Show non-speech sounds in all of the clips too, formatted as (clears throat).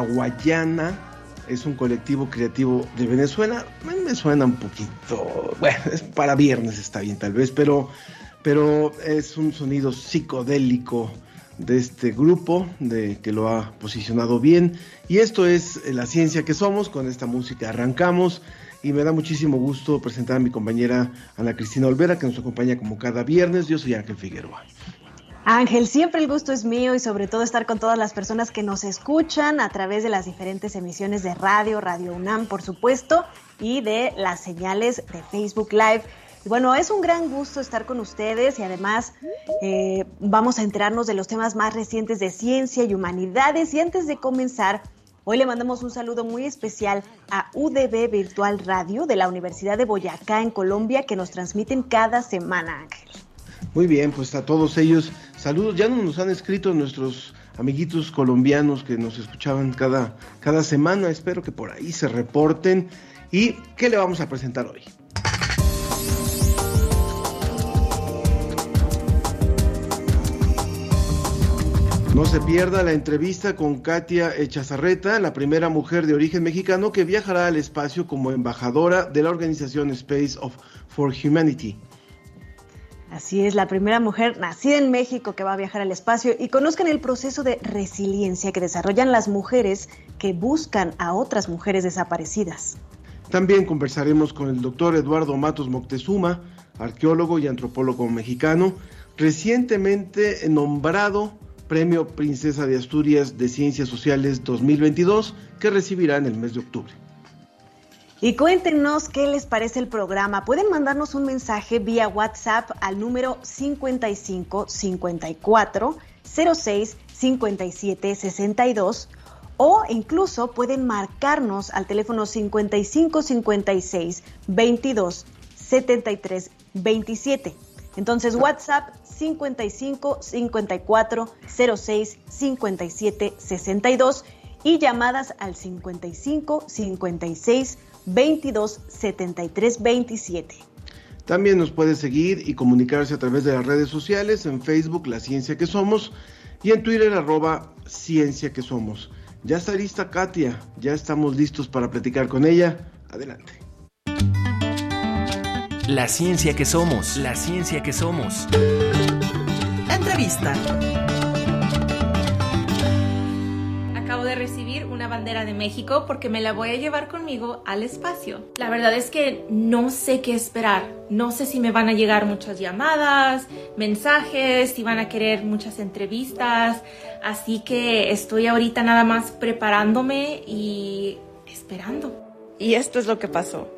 Estamos escuchando a Rawayana, es un colectivo creativo de Venezuela. Me suena un poquito, bueno, es para viernes está bien tal vez, pero, pero es un sonido psicodélico de este grupo, de que lo ha posicionado bien. Y esto es la ciencia que somos, con esta música arrancamos. Y me da muchísimo gusto presentar a mi compañera Ana Cristina Olvera, que nos acompaña como cada viernes. Yo soy Ángel Figueroa. Ángel, siempre el gusto es mío y sobre todo estar con todas las personas que nos escuchan a través de las diferentes emisiones de radio, Radio UNAM, por supuesto, y de las señales de Facebook Live. bueno, es un gran gusto estar con ustedes y además eh, vamos a enterarnos de los temas más recientes de ciencia y humanidades. Y antes de comenzar, hoy le mandamos un saludo muy especial a UDB Virtual Radio de la Universidad de Boyacá en Colombia que nos transmiten cada semana, Ángel. Muy bien, pues a todos ellos, saludos. Ya nos han escrito nuestros amiguitos colombianos que nos escuchaban cada, cada semana. Espero que por ahí se reporten. ¿Y qué le vamos a presentar hoy? No se pierda la entrevista con Katia Echazarreta, la primera mujer de origen mexicano que viajará al espacio como embajadora de la organización Space of for Humanity. Así es, la primera mujer nacida en México que va a viajar al espacio y conozcan el proceso de resiliencia que desarrollan las mujeres que buscan a otras mujeres desaparecidas. También conversaremos con el doctor Eduardo Matos Moctezuma, arqueólogo y antropólogo mexicano, recientemente nombrado Premio Princesa de Asturias de Ciencias Sociales 2022, que recibirá en el mes de octubre. Y cuéntenos qué les parece el programa. Pueden mandarnos un mensaje vía WhatsApp al número 55 54 06 57 62 o incluso pueden marcarnos al teléfono 55 56 22 73 27. Entonces WhatsApp 55 54 06 57 62 y llamadas al 55 56 22 73 27. También nos puede seguir y comunicarse a través de las redes sociales, en Facebook La Ciencia que Somos y en Twitter arroba Ciencia que Somos. Ya está lista Katia, ya estamos listos para platicar con ella. Adelante. La ciencia que somos, la ciencia que somos. Entrevista. Bandera de México porque me la voy a llevar conmigo al espacio. La verdad es que no sé qué esperar. No sé si me van a llegar muchas llamadas, mensajes, si van a querer muchas entrevistas. Así que estoy ahorita nada más preparándome y esperando. Y esto es lo que pasó.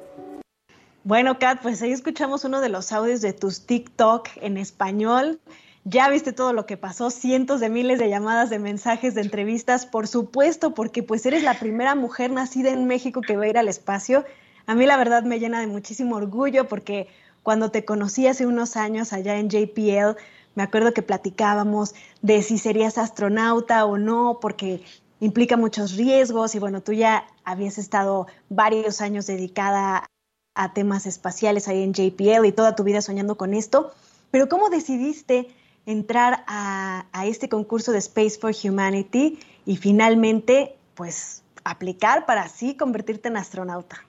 Bueno, Kat, pues ahí escuchamos uno de los audios de tus TikTok en español. Ya viste todo lo que pasó, cientos de miles de llamadas, de mensajes, de entrevistas, por supuesto, porque pues eres la primera mujer nacida en México que va a ir al espacio. A mí la verdad me llena de muchísimo orgullo porque cuando te conocí hace unos años allá en JPL, me acuerdo que platicábamos de si serías astronauta o no, porque implica muchos riesgos y bueno, tú ya habías estado varios años dedicada a temas espaciales ahí en JPL y toda tu vida soñando con esto, pero ¿cómo decidiste entrar a, este concurso de Space for Humanity y finalmente, pues, aplicar para así convertirte en astronauta.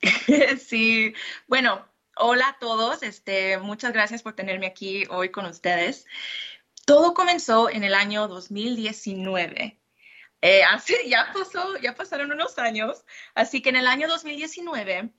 (laughs) Sí, bueno, hola a todos, este, muchas gracias por tenerme aquí hoy con ustedes. Todo comenzó en el año 2019. Eh, ya pasó, ya pasaron unos años, así que en el año 2019,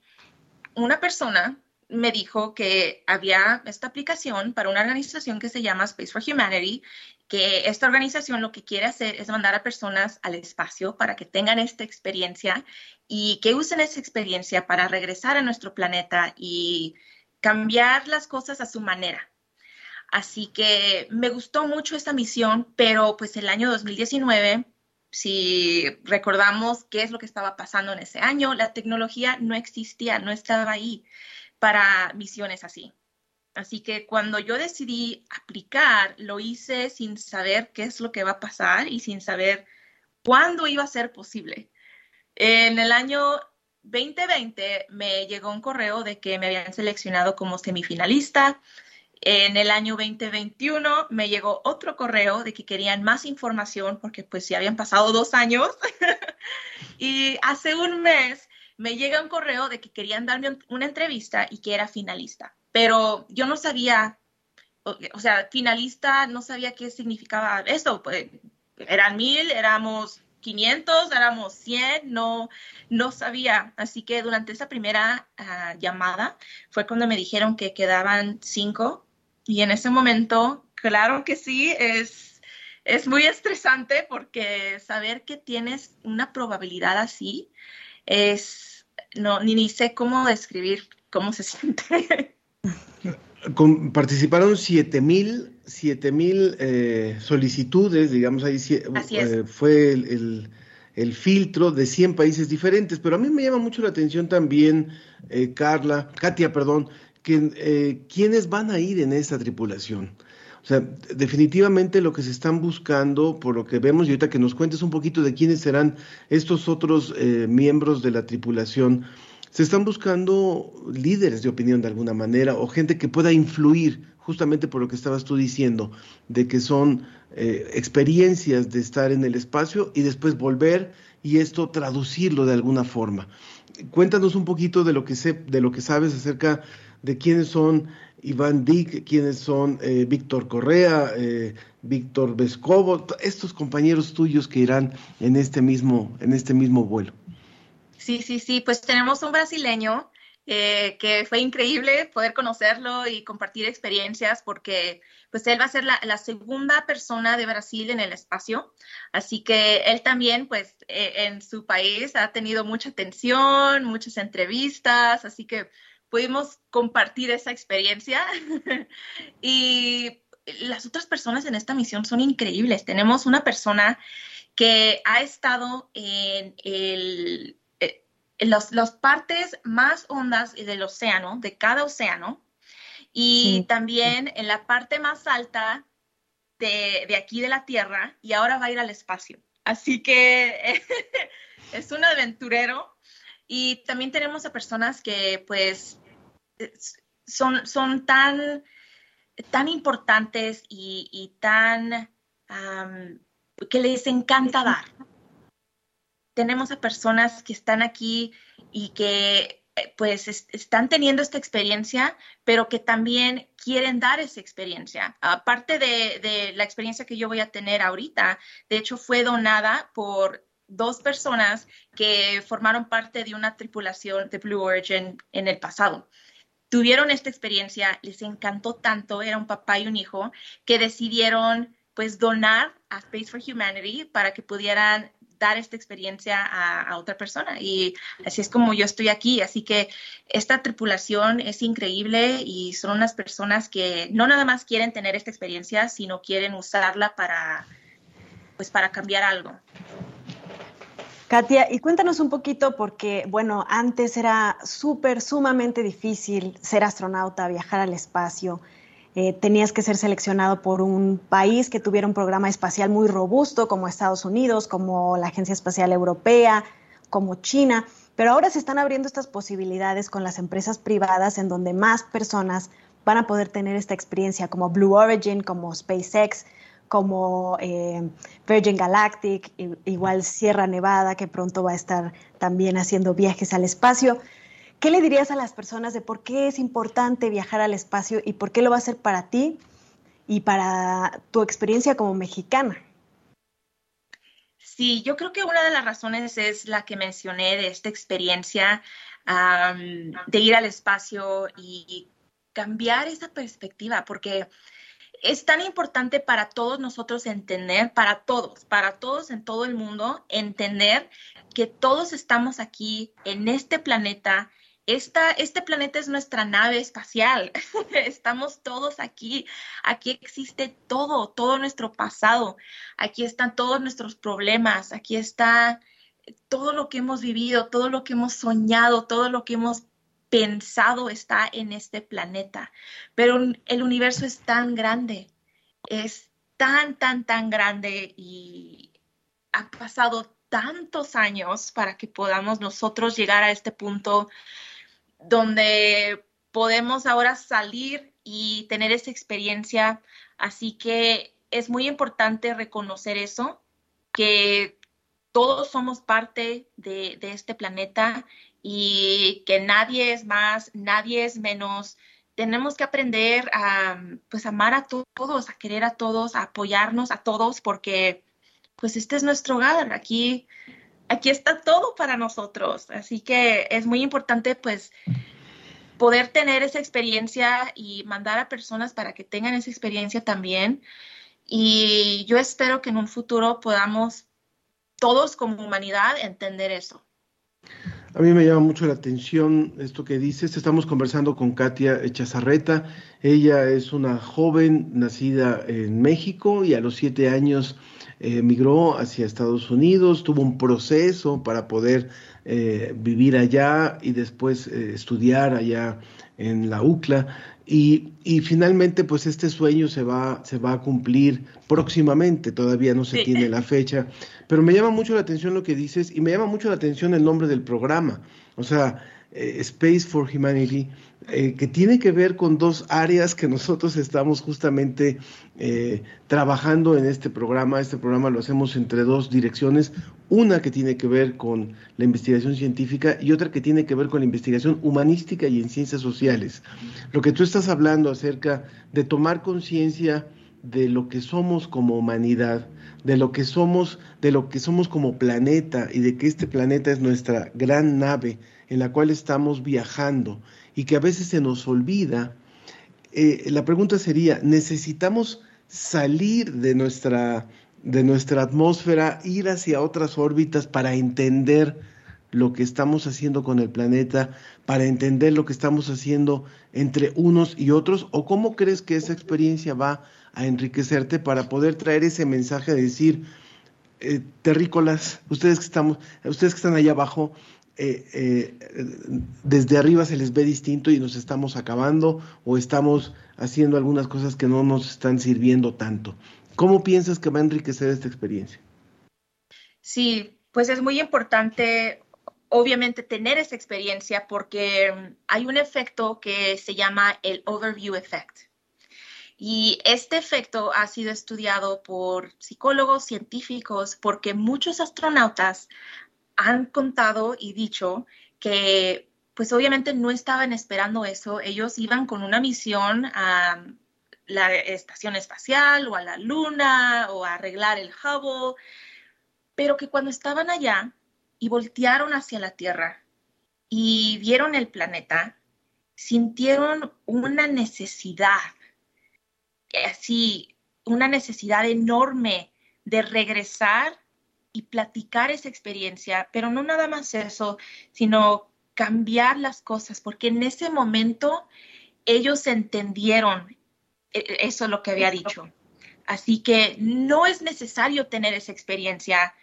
una persona me dijo que había esta aplicación para una organización que se llama Space for Humanity, que esta organización lo que quiere hacer es mandar a personas al espacio para que tengan esta experiencia y que usen esa experiencia para regresar a nuestro planeta y cambiar las cosas a su manera. Así que me gustó mucho esta misión, pero pues el año 2019 si recordamos qué es lo que estaba pasando en ese año, la tecnología no existía, no estaba ahí para misiones así. Así que cuando yo decidí aplicar, lo hice sin saber qué es lo que va a pasar y sin saber cuándo iba a ser posible. En el año 2020 me llegó un correo de que me habían seleccionado como semifinalista En el año 2021 me llegó otro correo de que querían más información porque pues ya habían pasado dos años. (laughs) y hace un mes me llega un correo de que querían darme una entrevista y que era finalista. Pero yo no sabía, o, sea, finalista, no sabía qué significaba eso. Pues, eran mil, éramos 500, éramos 100, no, no sabía. Así que durante esa primera ah, llamada fue cuando me dijeron que quedaban cinco y en ese momento, claro que sí, es, es muy estresante porque saber que tienes una probabilidad así es, no, ni, ni sé cómo describir cómo se siente. participaron 7000 mil eh, solicitudes, digamos ahí eh, fue el, el, filtro de 100 países diferentes, pero a mí me llama mucho la atención también, eh, Carla, Katia, perdón, que, eh, quiénes van a ir en esta tripulación. O sea, definitivamente lo que se están buscando, por lo que vemos, y ahorita que nos cuentes un poquito de quiénes serán estos otros eh, miembros de la tripulación, se están buscando líderes de opinión de alguna manera o gente que pueda influir justamente por lo que estabas tú diciendo, de que son eh, experiencias de estar en el espacio y después volver y esto traducirlo de alguna forma. Cuéntanos un poquito de lo que, sé, de lo que sabes acerca de quiénes son Iván Dick, quiénes son eh, Víctor Correa, eh, Víctor Vescovo, estos compañeros tuyos que irán en este mismo, en este mismo vuelo. Sí, sí, sí, pues tenemos un brasileño eh, que fue increíble poder conocerlo y compartir experiencias porque pues él va a ser la, la, segunda persona de Brasil en el espacio, así que él también pues en su país ha tenido mucha atención, muchas entrevistas, así que pudimos compartir esa experiencia (laughs) y las otras personas en esta misión son increíbles. Tenemos una persona que ha estado en, el, eh, las partes más hondas del océano, de cada océano, y también en la parte más alta de, de, aquí de la Tierra, y ahora va a ir al espacio. Así que (laughs) es un aventurero. Y también tenemos a personas que pues son, son tan, tan importantes y, tan que les encanta dar. Tenemos a personas que están aquí y que eh, pues están teniendo esta experiencia, pero que también quieren dar esa experiencia. Aparte de, de, la experiencia que yo voy a tener ahorita, de hecho fue donada por dos personas que formaron parte de una tripulación de Blue Origin en el pasado tuvieron esta experiencia, les encantó tanto, era un papá y un hijo, que decidieron pues donar a Space for Humanity para que pudieran dar esta experiencia a, otra persona. Y así es como yo estoy aquí. Así que esta tripulación es increíble y son unas personas que no nada más quieren tener esta experiencia, sino quieren usarla para, pues, para cambiar algo. Katia, y cuéntanos un poquito porque, bueno, antes era súper, sumamente difícil ser astronauta, viajar al espacio. Eh, tenías que ser seleccionado por un país que tuviera un programa espacial muy robusto, como Estados Unidos, como la Agencia Espacial Europea, como China. Pero ahora se están abriendo estas posibilidades con las empresas privadas en donde más personas van a poder tener esta experiencia, como Blue Origin, como SpaceX como eh, Virgin Galactic, igual Sierra Nevada, que pronto va a estar también haciendo viajes al espacio. ¿Qué le dirías a las personas de por qué es importante viajar al espacio y por qué lo va a hacer para ti y para tu experiencia como mexicana? Sí, yo creo que una de las razones es la que mencioné de esta experiencia de ir al espacio y cambiar esa perspectiva, porque es tan importante para todos nosotros entender, para todos, para todos en todo el mundo, entender que todos estamos aquí en este planeta. Esta, este planeta es nuestra nave espacial. (laughs) Estamos todos aquí. Aquí existe todo, todo nuestro pasado. Aquí están todos nuestros problemas. Aquí está todo lo que hemos vivido, todo lo que hemos soñado, todo lo que hemos pensado está en este planeta. Pero el universo es tan grande, es tan, tan, tan grande y ha pasado tantos años para que podamos nosotros llegar a este punto donde podemos ahora salir y tener esa experiencia. Así que es muy importante reconocer eso, que todos somos parte de, este planeta y que nadie es más, nadie es menos. Tenemos que aprender a pues amar a todos, a querer a todos, a apoyarnos a todos, porque pues este es nuestro hogar. Aquí, aquí está todo para nosotros. Así que es muy importante pues poder tener esa experiencia y mandar a personas para que tengan esa experiencia también. Y yo espero que en un futuro podamos todos como humanidad entender eso. A mí me llama mucho la atención esto que dices. Estamos conversando con Katia Echazarreta. Ella es una joven nacida en México y a los siete años emigró hacia Estados Unidos. Tuvo un proceso para poder eh, vivir allá y después eh, estudiar allá en la UCLA. Y, finalmente, pues este sueño se va, se va a cumplir próximamente, todavía no se tiene la fecha, pero me llama mucho la atención lo que dices y me llama mucho la atención el nombre del programa, o sea, eh, Space for Humanity, eh, que tiene que ver con dos áreas que nosotros estamos justamente eh, trabajando en este programa. Este programa lo hacemos entre dos direcciones, una que tiene que ver con la investigación científica y otra que tiene que ver con la investigación humanística y en ciencias sociales. Lo que tú estás hablando acerca de tomar conciencia de lo que somos como humanidad, de lo que somos, de lo que somos como planeta y de que este planeta es nuestra gran nave en la cual estamos viajando y que a veces se nos olvida, eh, la pregunta sería, ¿necesitamos salir de nuestra, de nuestra atmósfera, ir hacia otras órbitas para entender lo que estamos haciendo con el planeta, para entender lo que estamos haciendo entre unos y otros? ¿O cómo crees que esa experiencia va a enriquecerte para poder traer ese mensaje de decir, eh, terrícolas, ustedes que estamos, ustedes que están allá abajo, eh, eh, desde arriba se les ve distinto y nos estamos acabando o estamos haciendo algunas cosas que no nos están sirviendo tanto. ¿Cómo piensas que va a enriquecer esta experiencia? Sí, pues es muy importante, obviamente, tener esa experiencia porque mm, hay un efecto que se llama el overview effect. Y este efecto ha sido estudiado por psicólogos, científicos, porque muchos astronautas han contado y dicho que pues obviamente no estaban esperando eso, ellos iban con una misión a la estación espacial o a la luna o a arreglar el Hubble, pero que cuando estaban allá y voltearon hacia la Tierra y vieron el planeta, sintieron una necesidad, así, una necesidad enorme de regresar y platicar esa experiencia, pero no nada más eso, sino cambiar las cosas, porque en ese momento ellos entendieron e, e, eso lo que había dicho. Así que no es necesario tener esa experiencia,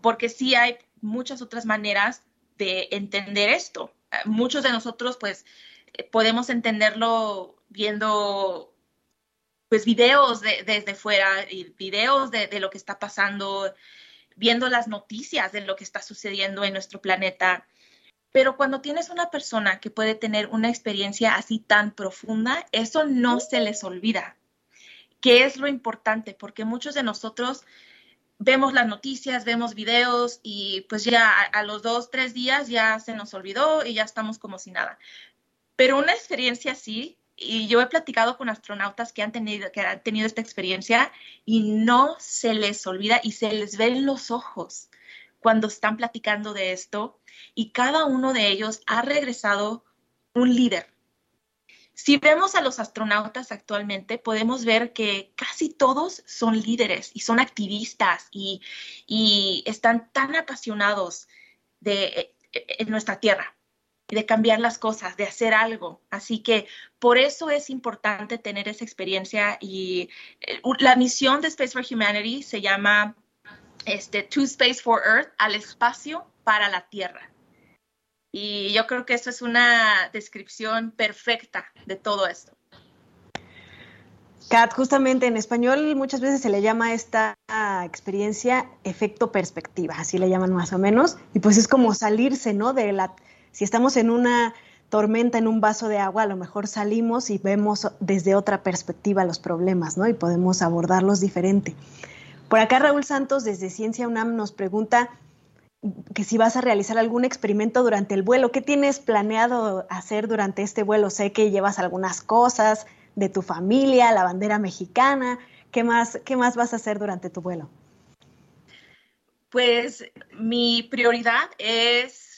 porque sí hay muchas otras maneras de entender esto. Muchos de nosotros, pues, podemos entenderlo viendo pues videos de, desde fuera y videos de, de, lo que está pasando viendo las noticias de lo que está sucediendo en nuestro planeta. Pero cuando tienes una persona que puede tener una experiencia así tan profunda, eso no se les olvida. ¿Qué es lo importante? Porque muchos de nosotros vemos las noticias, vemos videos y pues ya a, los dos, tres días ya se nos olvidó y ya estamos como si nada. Pero una experiencia así y yo he platicado con astronautas que han tenido, que han tenido esta experiencia y no se les olvida y se les ven los ojos cuando están platicando de esto y cada uno de ellos ha regresado un líder. Si vemos a los astronautas actualmente, podemos ver que casi todos son líderes y son activistas y, y están tan apasionados de, en nuestra Tierra de cambiar las cosas, de hacer algo. Así que por eso es importante tener esa experiencia y eh, la misión de Space for Humanity se llama este, To Space for Earth, al espacio para la Tierra. Y yo creo que eso es una descripción perfecta de todo esto. Kat, justamente en español muchas veces se le llama esta experiencia efecto perspectiva, así le llaman más o menos, y pues es como salirse, ¿no? Si estamos en una tormenta en un vaso de agua, a lo mejor salimos y vemos desde otra perspectiva los problemas, ¿no? Y podemos abordarlos diferente. Por acá Raúl Santos desde Ciencia UNAM nos pregunta que si vas a realizar algún experimento durante el vuelo, ¿qué tienes planeado hacer durante este vuelo? Sé que llevas algunas cosas de tu familia, la bandera mexicana, ¿qué más, qué más vas a hacer durante tu vuelo? Pues mi prioridad es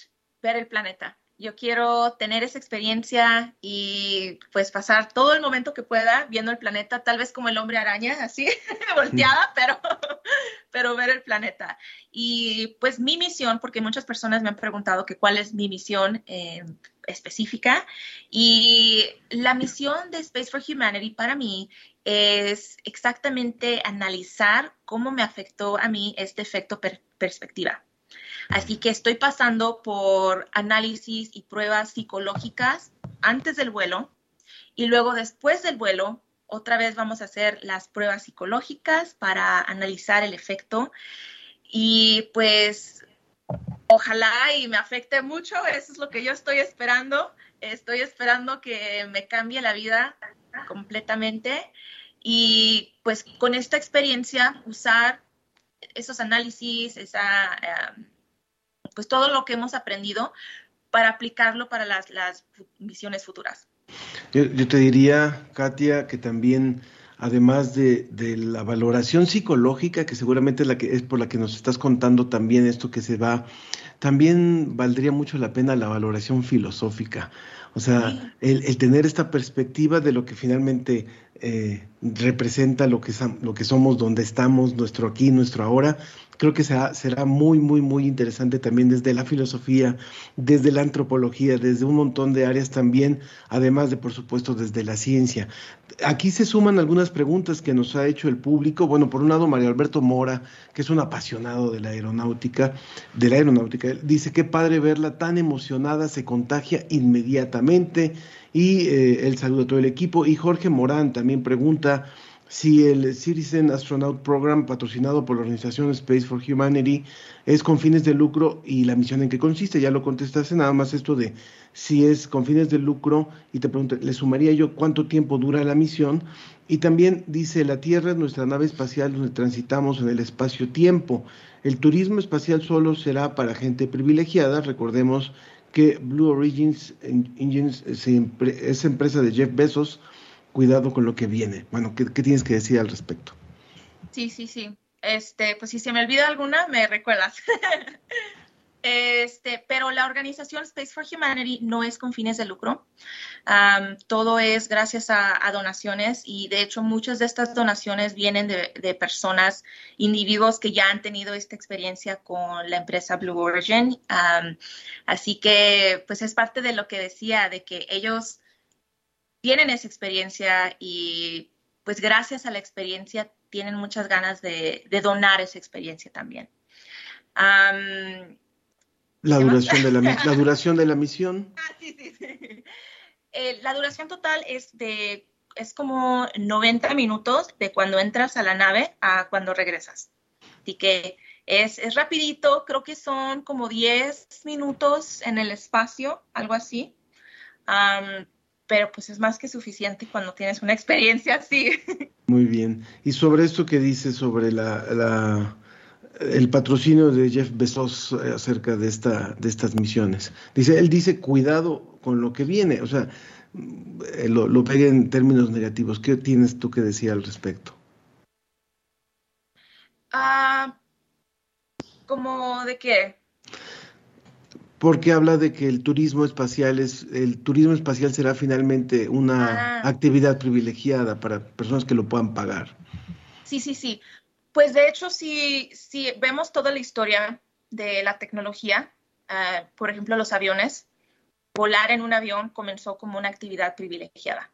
ver el planeta yo quiero tener esa experiencia y pues pasar todo el momento que pueda viendo el planeta, tal vez como el hombre araña, así, (laughs) volteada, pero, (laughs) pero ver el planeta. Y pues mi misión, porque muchas personas me han preguntado que cuál es mi misión eh, específica, y la misión de Space for Humanity para mí es exactamente analizar cómo me afectó a mí este efecto perspectiva. Así que estoy pasando por análisis y pruebas psicológicas antes del vuelo y luego después del vuelo otra vez vamos a hacer las pruebas psicológicas para analizar el efecto. Y pues ojalá y me afecte mucho, eso es lo que yo estoy esperando, estoy esperando que me cambie la vida completamente y pues con esta experiencia usar esos análisis, esa... Eh, pues todo lo que hemos aprendido para aplicarlo para las, las misiones futuras. Yo, te diría, Katia, que también, además de, de, la valoración psicológica, que seguramente es, la que, es por la que nos estás contando también esto que se va, también valdría mucho la pena la valoración filosófica. O sea, el, el, tener esta perspectiva de lo que finalmente eh, representa lo que, lo que somos, donde estamos, nuestro aquí, nuestro ahora, creo que será, será muy, muy, muy interesante también desde la filosofía, desde la antropología, desde un montón de áreas también, además de, por supuesto, desde la ciencia. Aquí se suman algunas preguntas que nos ha hecho el público. Bueno, por un lado, Mario Alberto Mora, que es un apasionado de la aeronáutica, de la aeronáutica, dice, qué padre verla tan emocionada, se contagia inmediatamente. Y eh, él saluda a todo el equipo. Y Jorge Morán también pregunta, si el Citizen Astronaut Program, patrocinado por la organización Space for Humanity, es con fines de lucro y la misión en qué consiste. Ya lo contestaste, nada más esto de si es con fines de lucro y te pregunto, le sumaría yo cuánto tiempo dura la misión. Y también dice, la Tierra es nuestra nave espacial donde transitamos en el espacio-tiempo. El turismo espacial solo será para gente privilegiada. Recordemos que Blue Origins Engines es empresa de Jeff Bezos cuidado con lo que viene. Bueno, ¿qué, tienes que decir al respecto? Sí, sí, sí. Este, pues si se me olvida alguna, me recuerdas. (laughs) Este, pero la organización Space for Humanity no es con fines de lucro. Todo es gracias a, donaciones y de hecho muchas de estas donaciones vienen de, personas, individuos que ya han tenido esta experiencia con la empresa Blue Origin. así que pues es parte de lo que decía, de que ellos tienen esa experiencia y pues gracias a la experiencia tienen muchas ganas de, donar esa experiencia también. la, duración de la, la, (laughs) duración de la misión. Ah, sí, sí, sí. Eh, la duración total es de es como 90 minutos de cuando entras a la nave a cuando regresas. Así que es, es rapidito, creo que son como 10 minutos en el espacio, algo así pero pues es más que suficiente cuando tienes una experiencia así. (laughs) Muy bien. Y sobre esto que dices sobre la, el patrocinio de Jeff Bezos eh, acerca de esta de estas misiones. Dice, él dice cuidado con lo que viene, o sea, eh, lo, lo pegue en términos negativos. ¿Qué tienes tú que decir al respecto? Ah, ¿Cómo de qué? porque habla de que el turismo espacial es el turismo espacial será finalmente una ah. actividad privilegiada para personas que lo puedan pagar. Sí, sí, sí. Pues de hecho, si, si vemos toda la historia de la tecnología, ah, por ejemplo, los aviones, volar en un avión comenzó como una actividad privilegiada.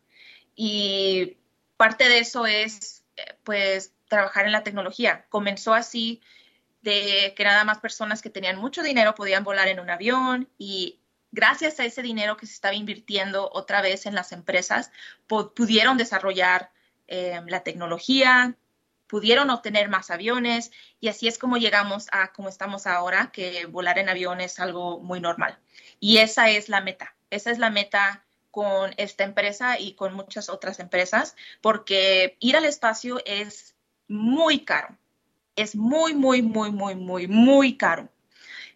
Y parte de eso es, eh, pues, trabajar en la tecnología. Comenzó así de que nada más personas que tenían mucho dinero podían volar en un avión y gracias a ese dinero que se estaba invirtiendo otra vez en las empresas, pudieron desarrollar em, la tecnología, pudieron obtener más aviones y así es como llegamos a como estamos ahora, que volar en avión es algo muy normal. Y esa es la meta, Esa es la meta con esta empresa y con muchas otras empresas, porque ir al espacio es muy caro. Es muy, muy, muy, muy, muy, muy caro.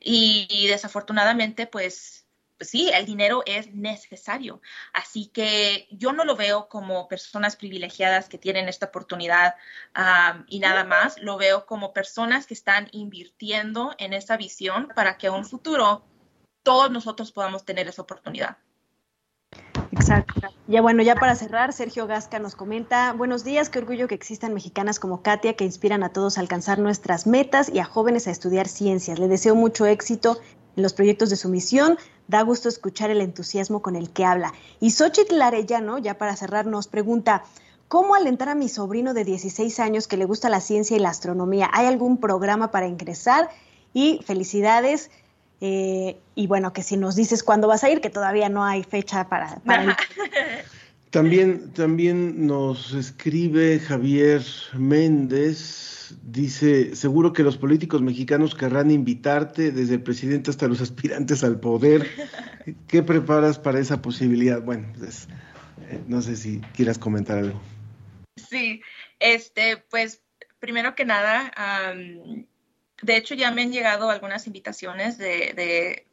Y, desafortunadamente, pues, pues, sí, el dinero es necesario. Así que yo no lo veo como personas privilegiadas que tienen esta oportunidad y nada más. Lo veo como personas que están invirtiendo en esa visión para que a un futuro todos nosotros podamos tener esa oportunidad. Exacto. Ya bueno, ya para cerrar, Sergio Gasca nos comenta, buenos días, qué orgullo que existan mexicanas como Katia que inspiran a todos a alcanzar nuestras metas y a jóvenes a estudiar ciencias. Le deseo mucho éxito en los proyectos de su misión. Da gusto escuchar el entusiasmo con el que habla. Y Xochitl Arellano, ya para cerrar, nos pregunta, ¿cómo alentar a mi sobrino de 16 años que le gusta la ciencia y la astronomía? ¿Hay algún programa para ingresar? Y felicidades eh, y bueno, que si nos dices cuándo vas a ir, que todavía no hay fecha para, para (laughs) También, también nos escribe Javier Méndez, dice, seguro que los políticos mexicanos querrán invitarte, desde el presidente hasta los aspirantes al poder. ¿Qué preparas para esa posibilidad? Bueno, pues, eh, no sé si quieras comentar algo. Sí, este, pues primero que nada, de hecho, ya me han llegado algunas invitaciones de,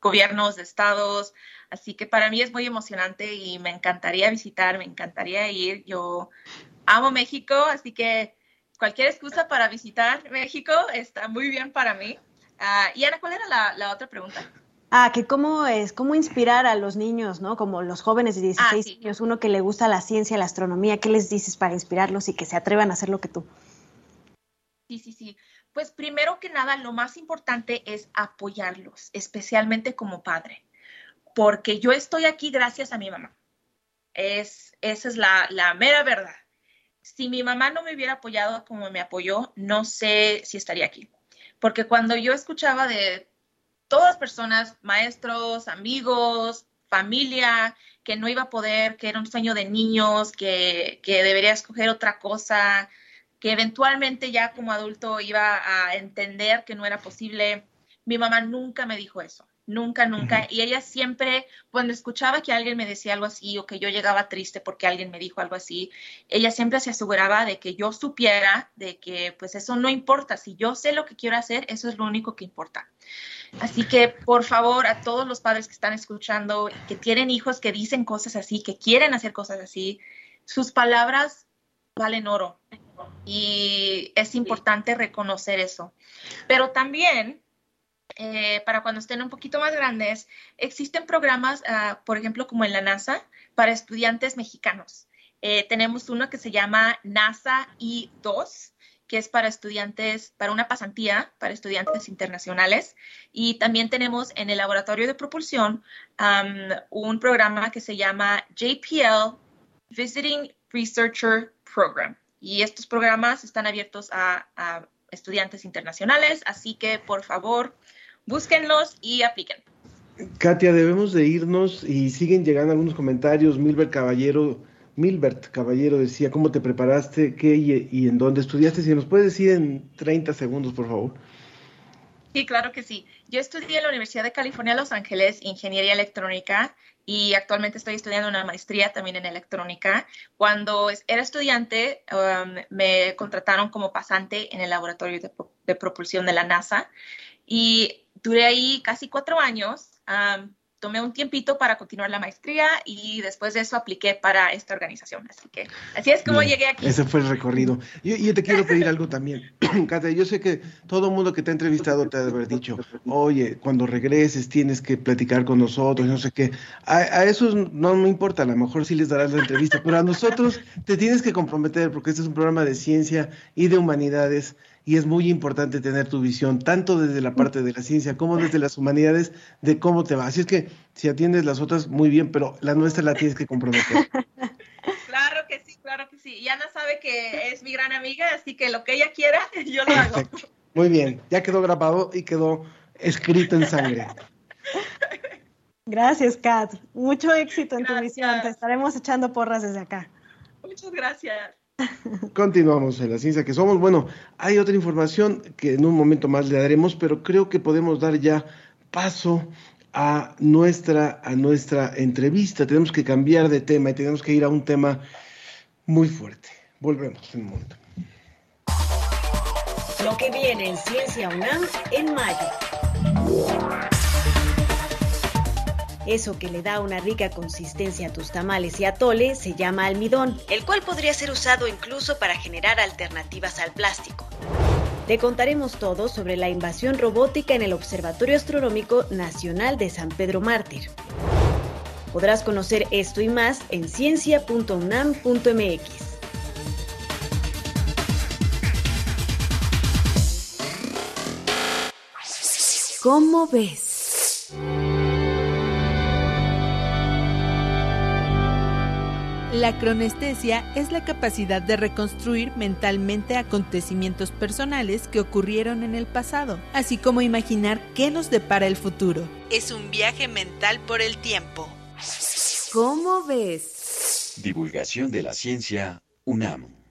gobiernos, de estados, así que para mí es muy emocionante y me encantaría visitar, me encantaría ir. Yo amo México, así que cualquier excusa para visitar México está muy bien para mí. Ah, y Ana, ¿cuál era la, otra pregunta? Ah, que cómo es, cómo inspirar a los niños, ¿no? Como los jóvenes de 16 ah, años, uno que le gusta la ciencia, la astronomía, ¿qué les dices para inspirarlos y que se atrevan a hacer lo que tú? Sí, sí, sí. Pues primero que nada, lo más importante es apoyarlos, especialmente como padre, porque yo estoy aquí gracias a mi mamá. Es, esa es la, la mera verdad. Si mi mamá no me hubiera apoyado como me apoyó, no sé si estaría aquí. Porque cuando yo escuchaba de todas personas, maestros, amigos, familia, que no iba a poder, que era un sueño de niños, que, que debería escoger otra cosa, que eventualmente ya como adulto iba a entender que no era posible. Mi mamá nunca me dijo eso, nunca, nunca. Y ella siempre, cuando escuchaba que alguien me decía algo así o que yo llegaba triste porque alguien me dijo algo así, ella siempre se aseguraba de que yo supiera de que pues eso no importa. Si yo sé lo que quiero hacer, eso es lo único que importa. Así que, por favor, a todos los padres que están escuchando, que tienen hijos que dicen cosas así, que quieren hacer cosas así, sus palabras valen oro y es importante reconocer eso. Pero también, eh, para cuando estén un poquito más grandes, existen programas, ah, por ejemplo, como en la NASA, para estudiantes mexicanos. Eh, tenemos uno que se llama NASA I2, que es para estudiantes, para una pasantía, para estudiantes internacionales. Y también tenemos en el laboratorio de propulsión un programa que se llama JPL Visiting Researcher Program y estos programas están abiertos a, estudiantes internacionales, así que por favor búsquenlos y apliquen. Katia, debemos de irnos y siguen llegando algunos comentarios. Milbert Caballero, Milbert Caballero decía, ¿cómo te preparaste? ¿Qué y, y en dónde estudiaste? Si nos puedes decir en 30 segundos, por favor. Sí, claro que sí. Yo estudié en la Universidad de California, Los Ángeles, Ingeniería Electrónica y actualmente estoy estudiando una maestría también en electrónica. Cuando era estudiante, um, me contrataron como pasante en el laboratorio de, propulsión de la NASA y duré ahí casi cuatro años. Um, tomé un tiempito para continuar la maestría y después de eso apliqué para esta organización. Así que así es como llegué aquí. Ese fue el recorrido. Yo, yo te quiero pedir algo también. (clears throat) Katia, yo sé que todo el mundo que te ha entrevistado te ha de haber dicho, oye, cuando regreses tienes que platicar con nosotros, no sé qué. A, a esos no me importa, a lo mejor sí les darás la entrevista, pero a nosotros te tienes que comprometer porque este es un programa de ciencia y de humanidades y es muy importante tener tu visión, tanto desde la parte de la ciencia como desde las humanidades, de cómo te va. Así es que si atiendes las otras, muy bien, pero la nuestra la tienes que comprometer. (laughs) Claro que sí, claro que sí. Y Ana sabe que es mi gran amiga, así que lo que ella quiera, (laughs) yo lo hago. Muy bien, ya quedó grabado y quedó escrito en sangre. Gracias, Kat. Mucho éxito en tu misión. Te estaremos echando porras desde acá. Muchas gracias. Continuamos en la ciencia que somos. Bueno, hay otra información que en un momento más le daremos, pero creo que podemos dar ya paso a nuestra, a nuestra entrevista. Tenemos que cambiar de tema y tenemos que ir a un tema muy fuerte. Volvemos en un momento. Lo que viene en Ciencia UNAM en mayo. Eso que le da una rica consistencia a tus tamales y atole se llama almidón, el cual podría ser usado incluso para generar alternativas al plástico. Te contaremos todo sobre la invasión robótica en el Observatorio Astronómico Nacional de San Pedro Mártir. Podrás conocer esto y más en ciencia.unam.mx. ¿Cómo ves? La cronestesia es la capacidad de reconstruir mentalmente acontecimientos personales que ocurrieron en el pasado, así como imaginar qué nos depara el futuro. Es un viaje mental por el tiempo. ¿Cómo ves? Divulgación de la ciencia UNAM.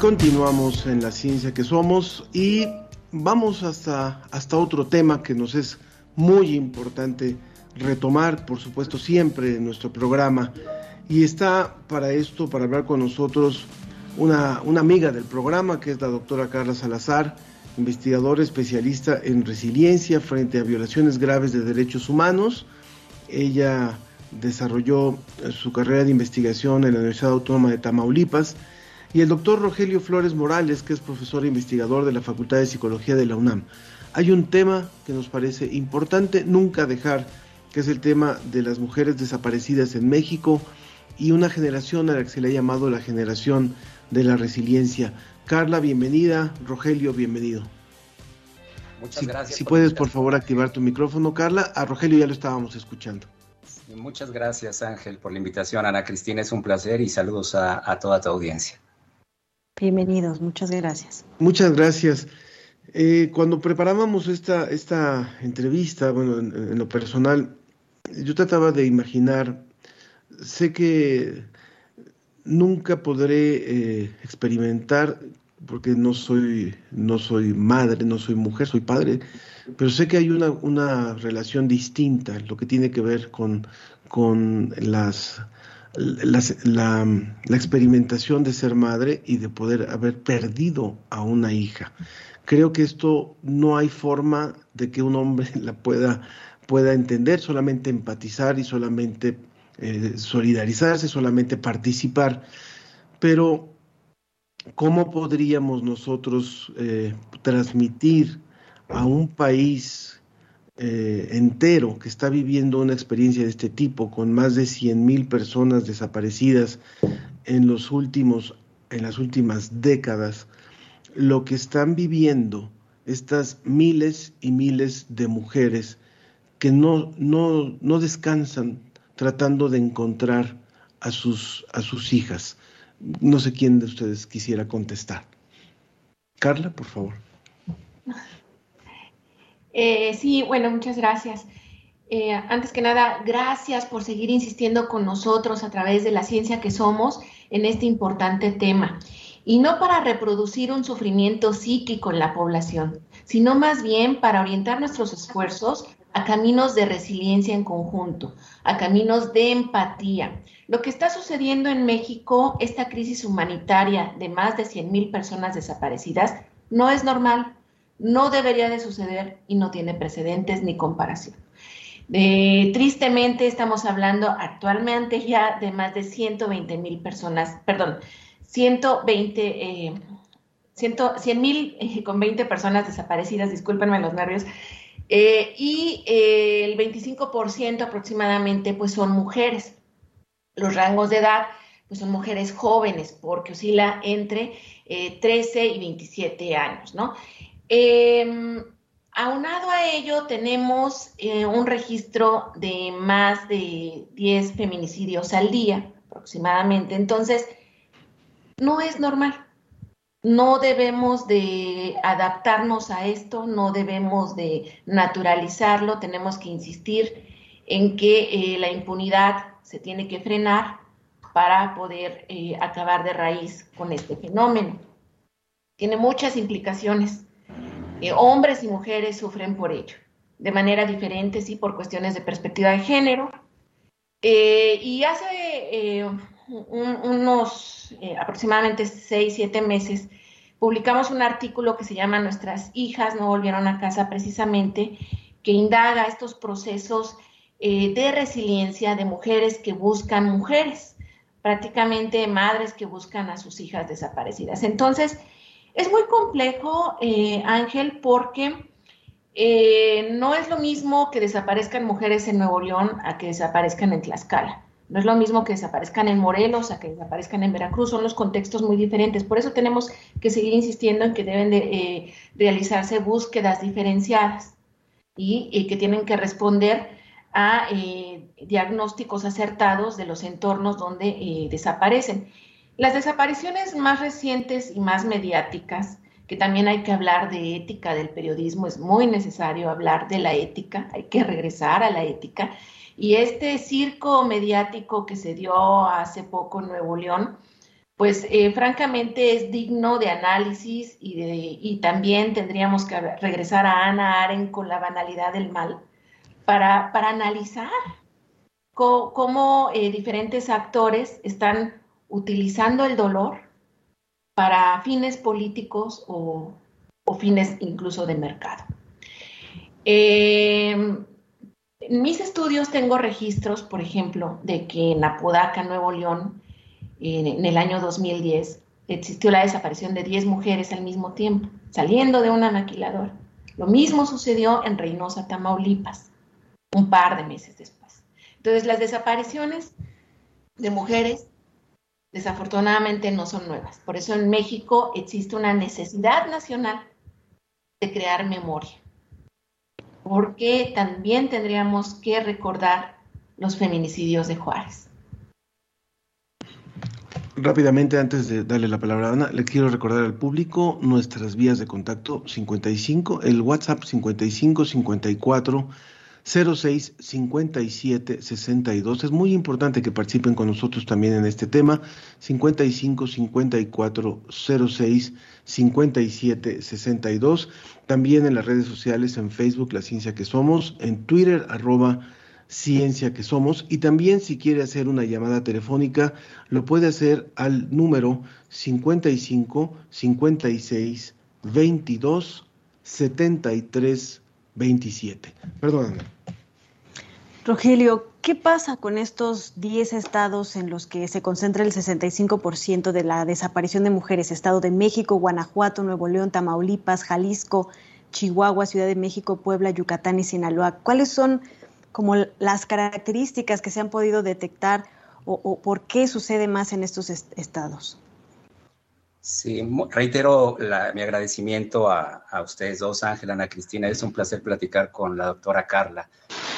Continuamos en la ciencia que somos y vamos hasta, hasta otro tema que nos es muy importante retomar, por supuesto, siempre en nuestro programa. Y está para esto, para hablar con nosotros, una, una amiga del programa, que es la doctora Carla Salazar, investigadora especialista en resiliencia frente a violaciones graves de derechos humanos. Ella desarrolló su carrera de investigación en la Universidad Autónoma de Tamaulipas y el doctor Rogelio Flores Morales, que es profesor e investigador de la Facultad de Psicología de la UNAM. Hay un tema que nos parece importante nunca dejar, que es el tema de las mujeres desaparecidas en México y una generación a la que se le ha llamado la generación de la resiliencia. Carla, bienvenida. Rogelio, bienvenido. Muchas gracias. Si puedes, por favor, activar tu micrófono, Carla. A Rogelio ya lo estábamos escuchando. Muchas gracias, Ángel, por la invitación. Ana Cristina, es un placer y saludos a, a toda tu audiencia. Bienvenidos, muchas gracias. Muchas gracias. Eh, cuando preparábamos esta, esta entrevista, bueno, en, lo personal, yo trataba de imaginar, sé que nunca podré eh, experimentar, porque no soy, no soy madre, no soy mujer, soy padre, pero sé que hay una, una relación distinta, lo que tiene que ver con, con las la, experimentación de ser madre y de poder haber perdido a una hija. Creo que esto no hay forma de que un hombre (laughs) la pueda, pueda entender, solamente empatizar y solamente eh, solidarizarse, solamente participar. Pero, ¿cómo podríamos nosotros eh, transmitir a un país eh, entero que está viviendo una experiencia de este tipo, con más de 100.000 personas desaparecidas en, los últimos, en las últimas décadas, lo que están viviendo estas miles y miles de mujeres que no, no, no descansan tratando de encontrar a sus, a sus hijas. No sé quién de ustedes quisiera contestar. Carla, por favor. (laughs) Eh, sí, bueno, muchas gracias. Eh, antes que nada, gracias por seguir insistiendo con nosotros a través de la ciencia que somos en este importante tema. Y no para reproducir un sufrimiento psíquico en la población, sino más bien para orientar nuestros esfuerzos a caminos de resiliencia en conjunto, a caminos de empatía. Lo que está sucediendo en México, esta crisis humanitaria de más de 100.000 personas desaparecidas, no es normal, no debería de suceder y no tiene precedentes ni comparación. Eh, tristemente estamos hablando actualmente ya de más de 120 mil personas, perdón, 120, eh, 100 mil eh, con 20 personas desaparecidas, discúlpenme los nervios, eh, y el 25% aproximadamente pues son mujeres. Los rangos de edad pues son mujeres jóvenes porque oscila entre 13 y 27 años, ¿no? Eh, aunado a ello, tenemos eh, un registro de más de 10 feminicidios al día aproximadamente. Entonces, no es normal. no debemos de adaptarnos a esto, no debemos de naturalizarlo, tenemos que insistir en que eh, la impunidad se tiene que frenar para poder eh, acabar de raíz con este fenómeno. Tiene muchas implicaciones. Eh, hombres y mujeres sufren por ello, de manera diferente, sí, por cuestiones de perspectiva de género. y hace unos aproximadamente seis, siete meses publicamos un artículo que se llama Nuestras hijas no volvieron a casa precisamente, que indaga estos procesos eh, de resiliencia de mujeres que buscan mujeres, prácticamente madres que buscan a sus hijas desaparecidas. Entonces, es muy complejo, eh, Ángel, porque eh, no es lo mismo que desaparezcan mujeres en Nuevo León a que desaparezcan en Tlaxcala. No es lo mismo que desaparezcan en Morelos a que desaparezcan en Veracruz, son los contextos muy diferentes. Por eso tenemos que seguir insistiendo en que deben de realizarse búsquedas diferenciadas y que tienen que responder a eh, diagnósticos acertados de los entornos donde eh, desaparecen. Las desapariciones más recientes y más mediáticas, que también hay que hablar de ética del periodismo, es muy necesario hablar de la ética, hay que regresar a la ética. Y este circo mediático que se dio hace poco en Nuevo León, pues eh, francamente es digno de análisis y, también tendríamos que regresar a Ana Aren con la banalidad del mal para, analizar cómo, eh, diferentes actores están utilizando el dolor para fines políticos o, fines incluso de mercado. Em, en mis estudios tengo registros, por ejemplo, de que en Apodaca, Nuevo León, en, el año 2010, existió la desaparición de 10 mujeres al mismo tiempo, saliendo de una maquiladora. Lo mismo sucedió en Reynosa, Tamaulipas un par de meses después. Entonces, las desapariciones de mujeres desafortunadamente no son nuevas. Por eso en México existe una necesidad nacional de crear memoria, porque también tendríamos que recordar los feminicidios de Juárez. Rápidamente, antes de darle la palabra a Ana, le quiero recordar al público nuestras vías de contacto 55, el WhatsApp 55 54 06 57 62. Es muy importante que participen con nosotros también en este tema. 55 54 06 57 62. También en las redes sociales, en Facebook, La Ciencia que Somos, en Twitter, arroba Ciencia que Somos. Y también si quiere hacer una llamada telefónica, lo puede hacer al número 55 56 22 73 27. Perdóname. Rogelio, ¿qué pasa con estos 10 estados en los que se concentra el 65% de la desaparición de mujeres? Estado de México, Guanajuato, Nuevo León, Tamaulipas, Jalisco, Chihuahua, Ciudad de México, Puebla, Yucatán y Sinaloa. ¿Cuáles son como las características que se han podido detectar o, por qué sucede más en estos estados? Sí, reitero mi agradecimiento a, ustedes dos, Ángela, Ana Cristina. Es un placer platicar con la doctora Carla.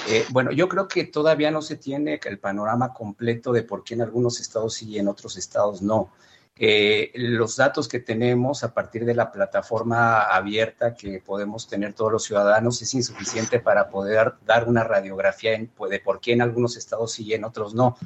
Eh, bueno, yo creo que todavía no se tiene el panorama completo de por qué en algunos estados sí y en otros estados no. Eh, los datos que tenemos a partir de la plataforma abierta que podemos tener todos los ciudadanos es insuficiente para poder dar una radiografía de por qué en algunos estados sí y en otros no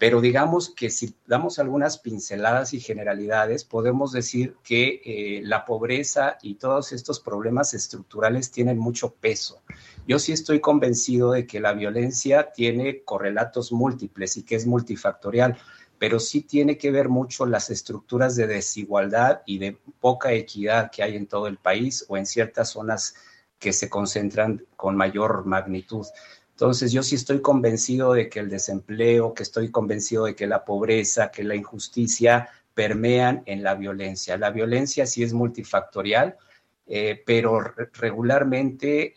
pero digamos que si damos algunas pinceladas y generalidades, podemos decir que eh, la pobreza y todos estos problemas estructurales tienen mucho peso. Yo sí estoy convencido de que la violencia tiene correlatos múltiples y que es multifactorial, pero sí tiene que ver mucho las estructuras de desigualdad y de poca equidad que hay en todo el país o en ciertas zonas que se concentran con mayor magnitud. Entonces, yo sí estoy convencido de que el desempleo, que estoy convencido de que la pobreza, que la injusticia permean en la violencia. La violencia sí es multifactorial, eh, pero regularmente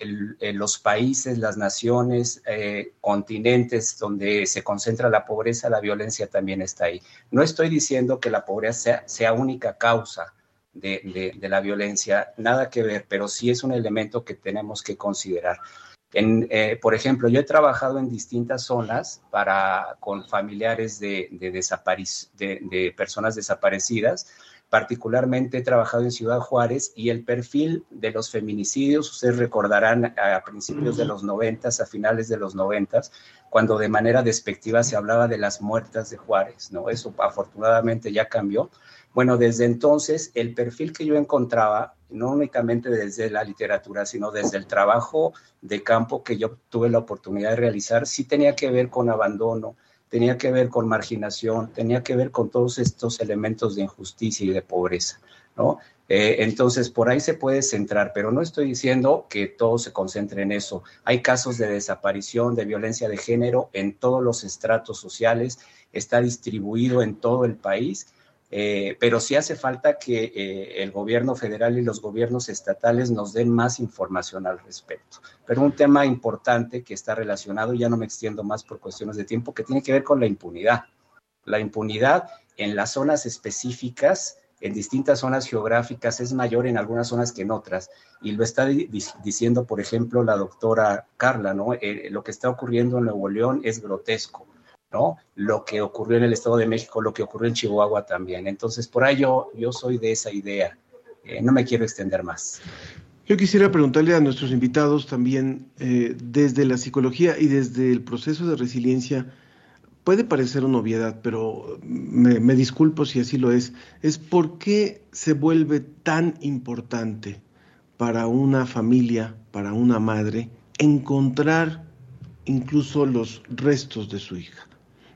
los países, las naciones, eh, continentes donde se concentra la pobreza, la violencia también está ahí. No estoy diciendo que la pobreza sea, única causa de la violencia, nada que ver, pero sí es un elemento que tenemos que considerar. Eh, por ejemplo, yo he trabajado en distintas zonas para, con familiares de, de, personas desaparecidas particularmente he trabajado en Ciudad Juárez y el perfil de los feminicidios, ustedes recordarán a principios de los noventas, a finales de los noventas, cuando de manera despectiva se hablaba de las muertas de Juárez, ¿no? Eso afortunadamente ya cambió. Bueno, desde entonces el perfil que yo encontraba, no únicamente desde la literatura, sino desde el trabajo de campo que yo tuve la oportunidad de realizar, sí tenía que ver con abandono, tenía que ver con marginación, tenía que ver con todos estos elementos de injusticia y de pobreza, ¿no? Eh, entonces, por ahí se puede centrar, pero no estoy diciendo que todo se concentre en eso. Hay casos de desaparición, de violencia de género en todos los estratos sociales, está distribuido en todo el país eh, pero sí hace falta que eh, el gobierno federal y los gobiernos estatales nos den más información al respecto. Pero un tema importante que está relacionado, ya no me extiendo más por cuestiones de tiempo, que tiene que ver con la impunidad. La impunidad en las zonas específicas, en distintas zonas geográficas, es mayor en algunas zonas que en otras. Y lo está diciendo, por ejemplo, la doctora Carla, ¿no? Eh, lo que está ocurriendo en Nuevo León es grotesco ¿no? Lo que ocurrió en el Estado de México, lo que ocurrió en Chihuahua también. Entonces, por ahí yo, soy de esa idea. Eh, no me quiero extender más. Yo quisiera preguntarle a nuestros invitados también, eh, desde la psicología y desde el proceso de resiliencia, puede parecer una obviedad, pero me, me disculpo si así lo es, es por qué se vuelve tan importante para una familia, para una madre, encontrar incluso los restos de su hija.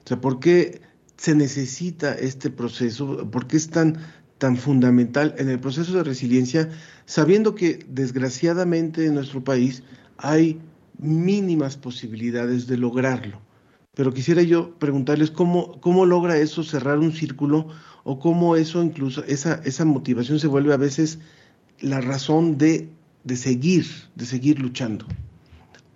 O sea, ¿por qué se necesita este proceso? ¿Por qué es tan, tan fundamental en el proceso de resiliencia, sabiendo que desgraciadamente en nuestro país hay mínimas posibilidades de lograrlo? Pero quisiera yo preguntarles cómo, cómo logra eso cerrar un círculo o cómo eso incluso, esa, esa motivación se vuelve a veces la razón de, de seguir, de seguir luchando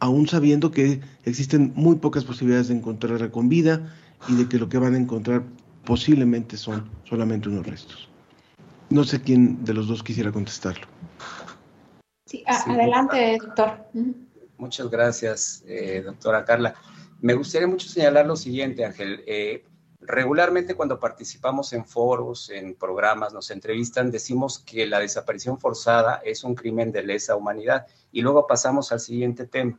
aún sabiendo que existen muy pocas posibilidades de encontrarla con vida y de que lo que van a encontrar posiblemente son solamente unos restos. No sé quién de los dos quisiera contestarlo. Sí, adelante, doctor. Muchas gracias, eh, doctora Carla. Me gustaría mucho señalar lo siguiente, Ángel. Eh, regularmente cuando participamos en foros, en programas, nos entrevistan, decimos que la desaparición forzada es un crimen de lesa humanidad y luego pasamos al siguiente tema.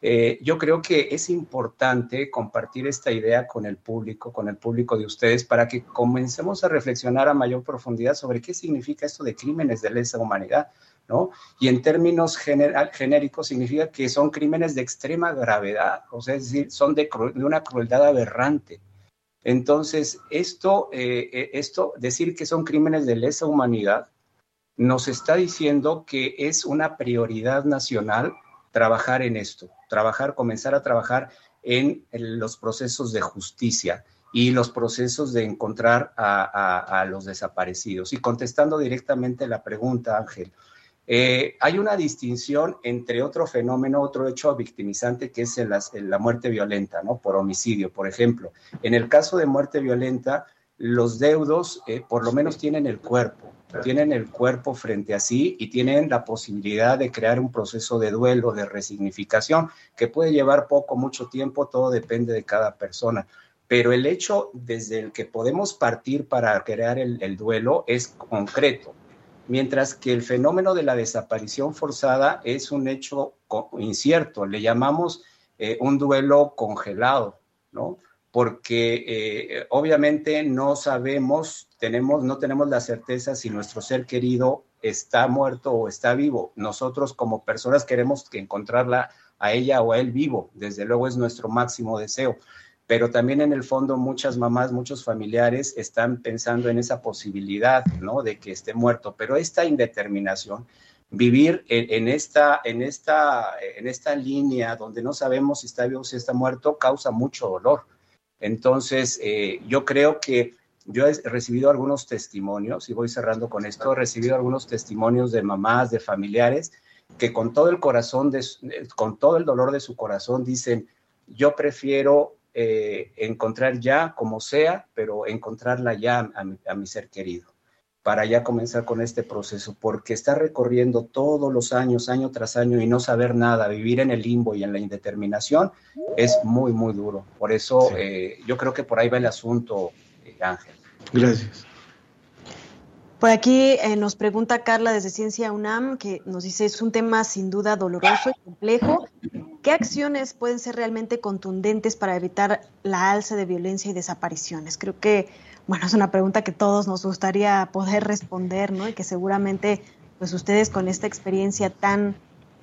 Eh, yo creo que es importante compartir esta idea con el público, con el público de ustedes, para que comencemos a reflexionar a mayor profundidad sobre qué significa esto de crímenes de lesa humanidad, ¿no? Y en términos genéricos significa que son crímenes de extrema gravedad, o sea, es decir, son de, una crueldad aberrante. Entonces, esto, eh, eh, esto, decir que son crímenes de lesa humanidad, nos está diciendo que es una prioridad nacional trabajar en esto, trabajar, comenzar a trabajar en, los procesos de justicia y los procesos de encontrar a, los desaparecidos. Y contestando directamente la pregunta, Ángel, eh, hay una distinción entre otro fenómeno, otro hecho victimizante, que es la muerte violenta, ¿no? Por homicidio, por ejemplo. En el caso de muerte violenta, los deudos eh, por lo menos tienen el cuerpo, tienen el cuerpo frente a sí y tienen la posibilidad de crear un proceso de duelo, de resignificación, que puede llevar poco, mucho tiempo, todo depende de cada persona. Pero el hecho desde el que podemos partir para crear el, duelo es concreto, mientras que el fenómeno de la desaparición forzada es un hecho incierto, le llamamos eh, un duelo congelado, ¿no? Porque eh, obviamente no sabemos, tenemos, no tenemos la certeza si nuestro ser querido está muerto o está vivo. Nosotros como personas queremos encontrarla a ella o a él vivo, desde luego es nuestro máximo deseo, pero también en el fondo muchas mamás, muchos familiares están pensando en esa posibilidad, ¿no? De que esté muerto, pero esta indeterminación vivir en, esta, en, esta, en esta línea donde no sabemos si está vivo o si está muerto causa mucho dolor. Entonces, eh, yo creo que yo he recibido algunos testimonios, y voy cerrando con esto, he recibido algunos testimonios de mamás, de familiares, que con todo el corazón, con todo el dolor de su corazón, dicen, yo prefiero eh, encontrar ya como sea, pero encontrarla ya a mi ser querido para ya comenzar con este proceso, porque estar recorriendo todos los años, año tras año, y no saber nada, vivir en el limbo y en la indeterminación, es muy, muy duro. Por eso eh, yo creo que por ahí va el asunto, eh, Ángel. Gracias. Por aquí eh, nos pregunta Carla desde Ciencia UNAM, que nos dice, es un tema sin duda doloroso y complejo. ¿Qué acciones pueden ser realmente contundentes para evitar la alza de violencia y desapariciones? Creo que, bueno, es una pregunta que todos nos gustaría poder responder, ¿no? Y que seguramente, pues ustedes con esta experiencia tan,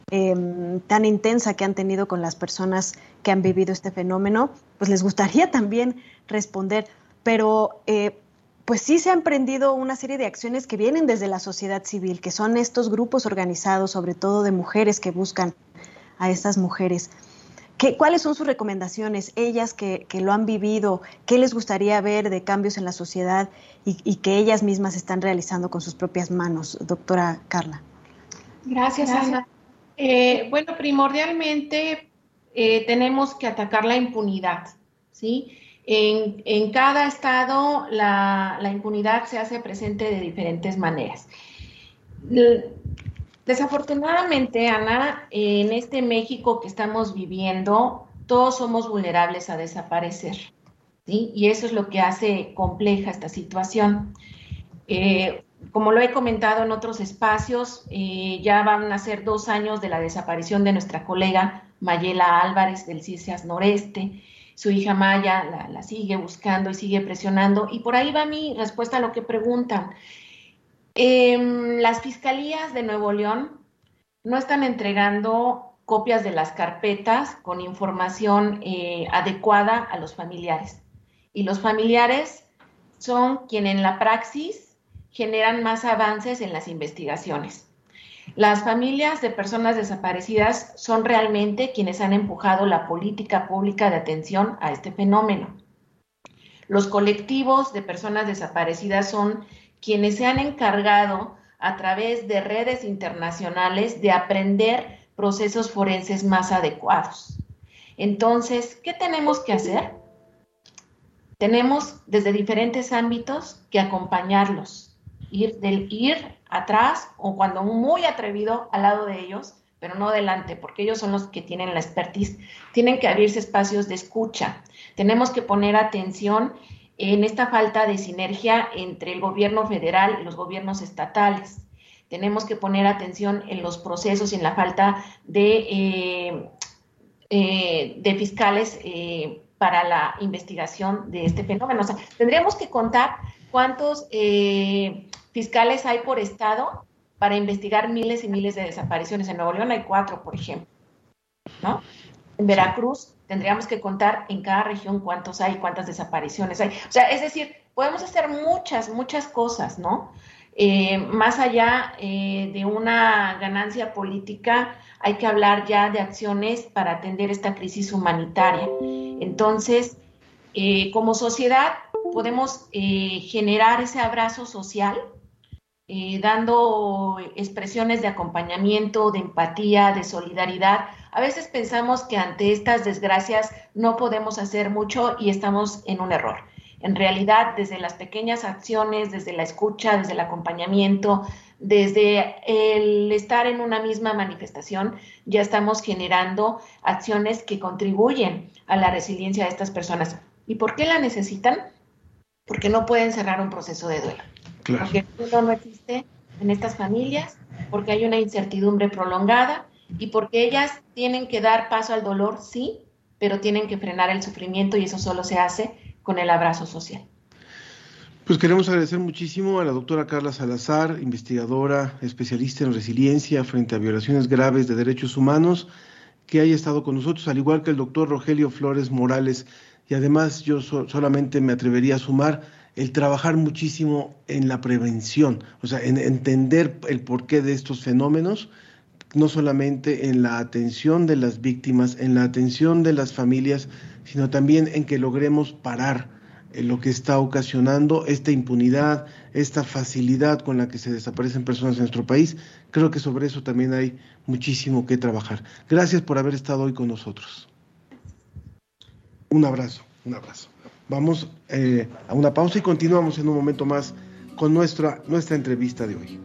em, tan intensa que han tenido con las personas que han vivido este fenómeno, pues les gustaría también responder. Pero eh, pues sí se han prendido una serie de acciones que vienen desde la sociedad civil, que son estos grupos organizados, sobre todo de mujeres que buscan a estas mujeres. ¿Qué, ¿Cuáles son sus recomendaciones, ellas que, lo han vivido? ¿Qué les gustaría ver de cambios en la sociedad y, que ellas mismas están realizando con sus propias manos, doctora Carla? Gracias, Ana. Eh, bueno, primordialmente eh, tenemos que atacar la impunidad, ¿sí? En, cada estado la, impunidad se hace presente de diferentes maneras. Desafortunadamente, Ana, en este México que estamos viviendo, todos somos vulnerables a desaparecer. Y eso es lo que hace compleja esta situación. Eh, como lo he comentado en otros espacios, eh, ya van a ser dos años de la desaparición de nuestra colega Mayela Álvarez del CISEAS Noreste su hija Maya la, sigue buscando y sigue presionando. Y por ahí va mi respuesta a lo que preguntan. Em, las fiscalías de Nuevo León no están entregando copias de las carpetas con información eh, adecuada a los familiares. Y los familiares son quienes en la praxis generan más avances en las investigaciones. Las familias de personas desaparecidas son realmente quienes han empujado la política pública de atención a este fenómeno. Los colectivos de personas desaparecidas son quienes se han encargado a través de redes internacionales de aprender procesos forenses más adecuados. Entonces, ¿qué tenemos que hacer? Tenemos desde diferentes ámbitos que acompañarlos, ir del ir atrás o cuando muy atrevido al lado de ellos, pero no delante, porque ellos son los que tienen la expertise. Tienen que abrirse espacios de escucha. Tenemos que poner atención en esta falta de sinergia entre el gobierno federal y los gobiernos estatales. Tenemos que poner atención en los procesos y en la falta de, eh, eh, de fiscales eh, para la investigación de este fenómeno. O sea, tendríamos que contar cuántos fiscales hay por estado para investigar miles y miles de desapariciones. En Nuevo León hay cuatro, por ejemplo. ¿no? En Veracruz tendríamos que contar en cada región cuántos hay, cuántas desapariciones hay. O sea, es decir, podemos hacer muchas, muchas cosas, ¿no? Eh, más allá eh, de una ganancia política, hay que hablar ya de acciones para atender esta crisis humanitaria. Entonces, eh, como sociedad, podemos generar ese abrazo social dando expresiones de acompañamiento, de empatía, de solidaridad. A veces pensamos que ante estas desgracias no podemos hacer mucho y estamos en un error. En realidad, desde las pequeñas acciones, desde la escucha, desde el acompañamiento, desde el estar en una misma manifestación, ya estamos generando acciones que contribuyen a la resiliencia de estas personas. ¿Y por qué la necesitan? Porque no pueden cerrar un proceso de duelo. Porque el duelo no existe en estas familias, porque hay una incertidumbre prolongada y porque ellas tienen que dar paso al dolor, sí, pero tienen que frenar el sufrimiento y eso solo se hace con el abrazo social. Pues queremos agradecer muchísimo a la doctora Carla Salazar, investigadora, especialista en resiliencia frente a violaciones graves de derechos humanos, que haya estado con nosotros, al igual que el doctor Rogelio Flores Morales. Y además yo solamente me atrevería a sumar el trabajar muchísimo en la prevención, o sea, en entender el porqué de estos fenómenos, no solamente en la atención de las víctimas, en la atención de las familias, sino también en que logremos parar eh, lo que está ocasionando esta impunidad, esta facilidad con la que se desaparecen personas en nuestro país. Creo que sobre eso también hay muchísimo que trabajar. Gracias por haber estado hoy con nosotros. Un abrazo, un abrazo. Vamos eh, a una pausa y continuamos en un momento más con nuestra, nuestra entrevista de hoy.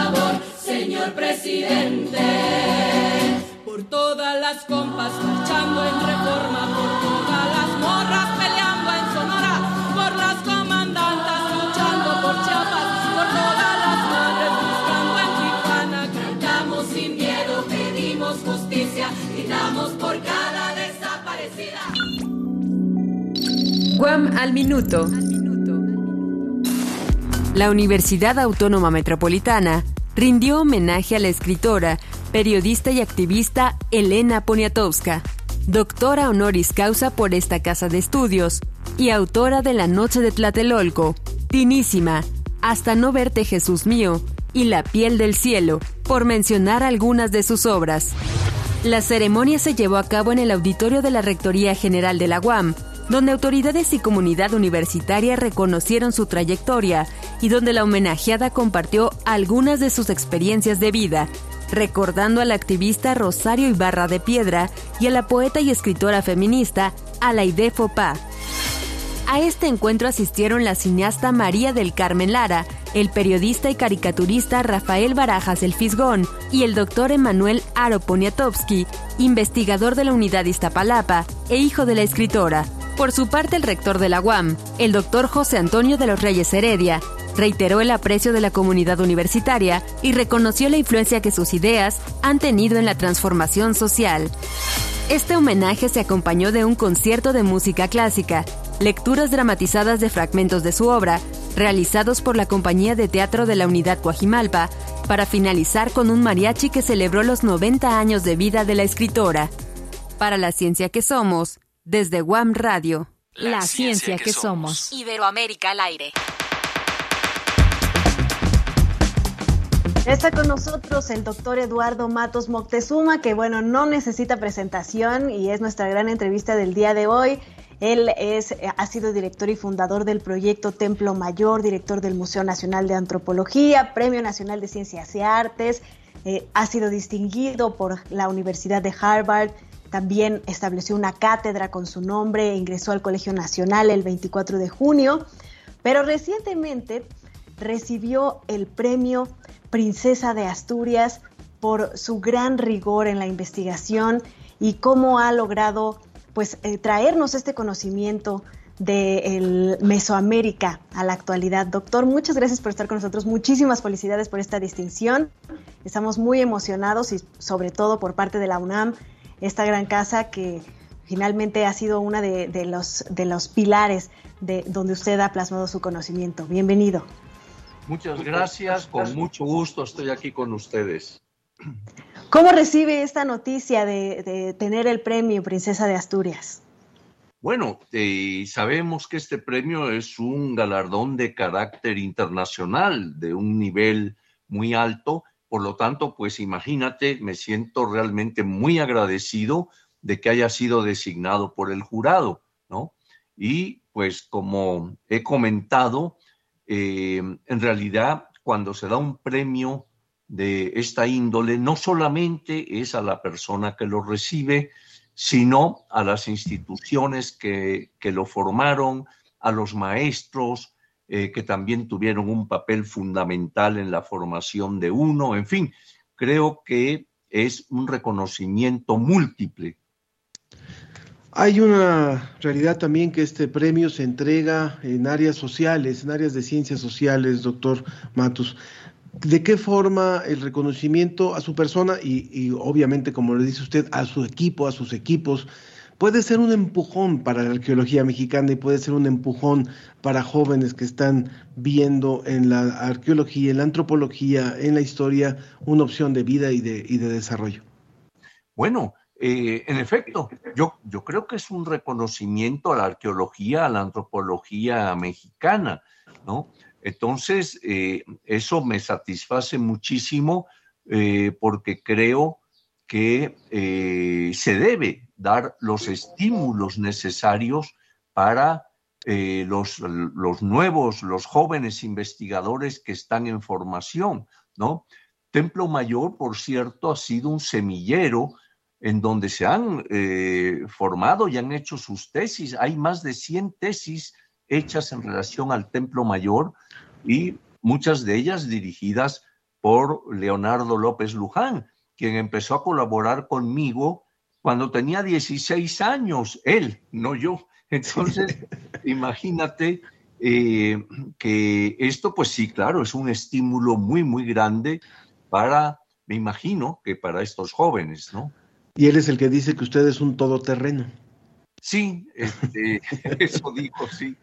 señor presidente. Por todas las compas marchando en reforma, por todas las morras peleando en Sonora, por las comandantas luchando por Chiapas, por todas las madres buscando en Tijuana. Cantamos sin miedo, pedimos justicia, gritamos por cada desaparecida. Guam al minuto. La Universidad Autónoma Metropolitana rindió homenaje a la escritora, periodista y activista Elena Poniatowska, doctora honoris causa por esta casa de estudios y autora de La Noche de Tlatelolco, Finísima, Hasta no verte Jesús mío y La piel del cielo, por mencionar algunas de sus obras. La ceremonia se llevó a cabo en el auditorio de la Rectoría General de la UAM, donde autoridades y comunidad universitaria reconocieron su trayectoria y donde la homenajeada compartió algunas de sus experiencias de vida, recordando al activista Rosario Ibarra de Piedra y a la poeta y escritora feminista Alaide Fopá. A este encuentro asistieron la cineasta María del Carmen Lara, el periodista y caricaturista Rafael Barajas El Fisgón y el doctor Emanuel Aro Poniatowski, investigador de la unidad Iztapalapa e hijo de la escritora. Por su parte, el rector de la UAM, el doctor José Antonio de los Reyes Heredia, reiteró el aprecio de la comunidad universitaria y reconoció la influencia que sus ideas han tenido en la transformación social. Este homenaje se acompañó de un concierto de música clásica, lecturas dramatizadas de fragmentos de su obra, realizados por la compañía de teatro de la Unidad Coajimalpa, para finalizar con un mariachi que celebró los 90 años de vida de la escritora. Para la ciencia que somos, desde Guam Radio. La, ciencia, que, somos. Iberoamérica al aire. Está con nosotros el doctor Eduardo Matos Moctezuma, que bueno, no necesita presentación y es nuestra gran entrevista del día de hoy. Él es, ha sido director y fundador del proyecto Templo Mayor, director del Museo Nacional de Antropología, Premio Nacional de Ciencias y Artes, eh, ha sido distinguido por la Universidad de Harvard, también estableció una cátedra con su nombre, ingresó al Colegio Nacional el 24 de junio, pero recientemente recibió el premio Princesa de Asturias por su gran rigor en la investigación y cómo ha logrado pues eh, traernos este conocimiento de Mesoamérica a la actualidad. Doctor, muchas gracias por estar con nosotros. Muchísimas felicidades por esta distinción. Estamos muy emocionados y sobre todo por parte de la UNAM, esta gran casa que finalmente ha sido una de, de los, de los pilares de donde usted ha plasmado su conocimiento. Bienvenido. Muchas gracias, con mucho gusto estoy aquí con ustedes. ¿Cómo recibe esta noticia de, tener el premio Princesa de Asturias? Bueno, eh, sabemos que este premio es un galardón de carácter internacional, de un nivel muy alto, por lo tanto, pues imagínate, me siento realmente muy agradecido de que haya sido designado por el jurado, ¿no? Y pues como he comentado, eh, en realidad cuando se da un premio de esta índole, no solamente es a la persona que lo recibe, sino a las instituciones que, lo formaron, a los maestros, eh, que también tuvieron un papel fundamental en la formación de uno, en fin, creo que es un reconocimiento múltiple hay una realidad también que este premio se entrega en áreas sociales, en áreas de ciencias sociales, doctor Matus. ¿De qué forma el reconocimiento a su persona y, obviamente, como le dice usted, a su equipo, a sus equipos, puede ser un empujón para la arqueología mexicana y puede ser un empujón para jóvenes que están viendo en la arqueología, en la antropología, en la historia, una opción de vida y de, desarrollo? Bueno, eh, en efecto, yo, yo creo que es un reconocimiento a la arqueología, a la antropología mexicana, ¿no? Entonces, eh, eso me satisface muchísimo eh, porque creo que se debe dar los estímulos necesarios para los, los nuevos, los jóvenes investigadores que están en formación, ¿no? Templo Mayor, por cierto, ha sido un semillero en donde se han eh, formado y han hecho sus tesis. Hay más de 100 tesis hechas en relación al Templo Mayor y muchas de ellas dirigidas por Leonardo López Luján, quien empezó a colaborar conmigo cuando tenía 16 años, él, no yo. Entonces, (laughs) imagínate eh, que esto, pues sí, claro, es un estímulo muy, muy grande para, me imagino, que para estos jóvenes, ¿no? Y él es el que dice que usted es un todoterreno. Sí, este, (laughs) eso dijo, sí.